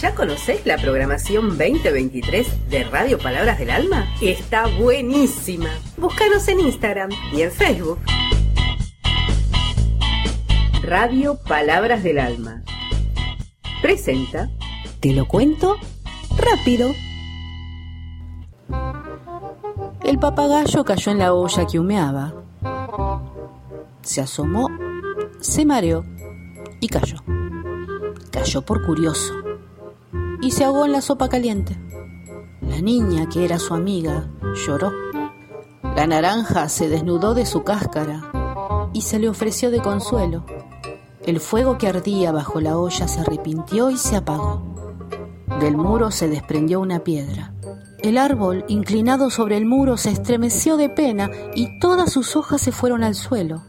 ¿Ya conocéis la programación 2023 de Radio Palabras del Alma? Está buenísima. Búscanos en Instagram y en Facebook. Radio Palabras del Alma. Presenta. Te lo cuento rápido. El papagayo cayó en la olla que humeaba. Se asomó, se mareó y cayó. Cayó por curioso y se ahogó en la sopa caliente. La niña, que era su amiga, lloró. La naranja se desnudó de su cáscara y se le ofreció de consuelo. El fuego que ardía bajo la olla se arrepintió y se apagó. Del muro se desprendió una piedra. El árbol, inclinado sobre el muro, se estremeció de pena y todas sus hojas se fueron al suelo.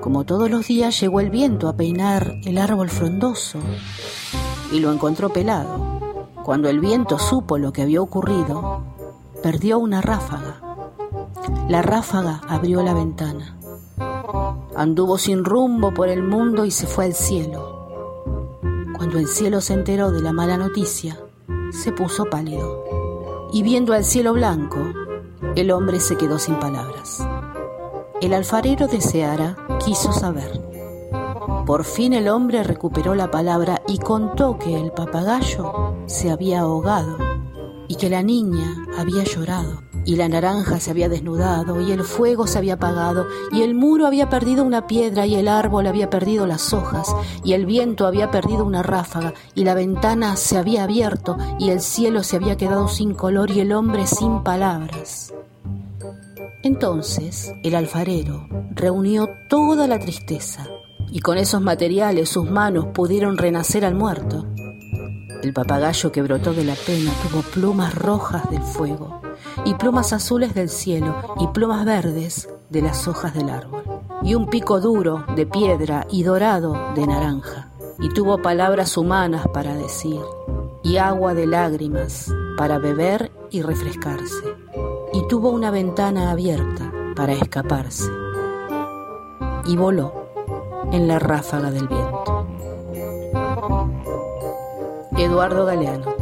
Como todos los días llegó el viento a peinar el árbol frondoso y lo encontró pelado. Cuando el viento supo lo que había ocurrido, perdió una ráfaga. La ráfaga abrió la ventana. Anduvo sin rumbo por el mundo y se fue al cielo. Cuando el cielo se enteró de la mala noticia, se puso pálido. Y viendo al cielo blanco, el hombre se quedó sin palabras. El alfarero de Seara quiso saber. Por fin el hombre recuperó la palabra y contó que el papagayo se había ahogado y que la niña había llorado y la naranja se había desnudado y el fuego se había apagado y el muro había perdido una piedra y el árbol había perdido las hojas y el viento había perdido una ráfaga y la ventana se había abierto y el cielo se había quedado sin color y el hombre sin palabras. Entonces el alfarero reunió toda la tristeza y con esos materiales sus manos pudieron renacer al muerto. El papagayo que brotó de la pena tuvo plumas rojas del fuego y plumas azules del cielo y plumas verdes de las hojas del árbol y un pico duro de piedra y dorado de naranja y tuvo palabras humanas para decir y agua de lágrimas para beber y refrescarse y tuvo una ventana abierta para escaparse y voló en la ráfaga del viento. Eduardo Galeano,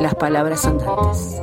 Las Palabras Andantes.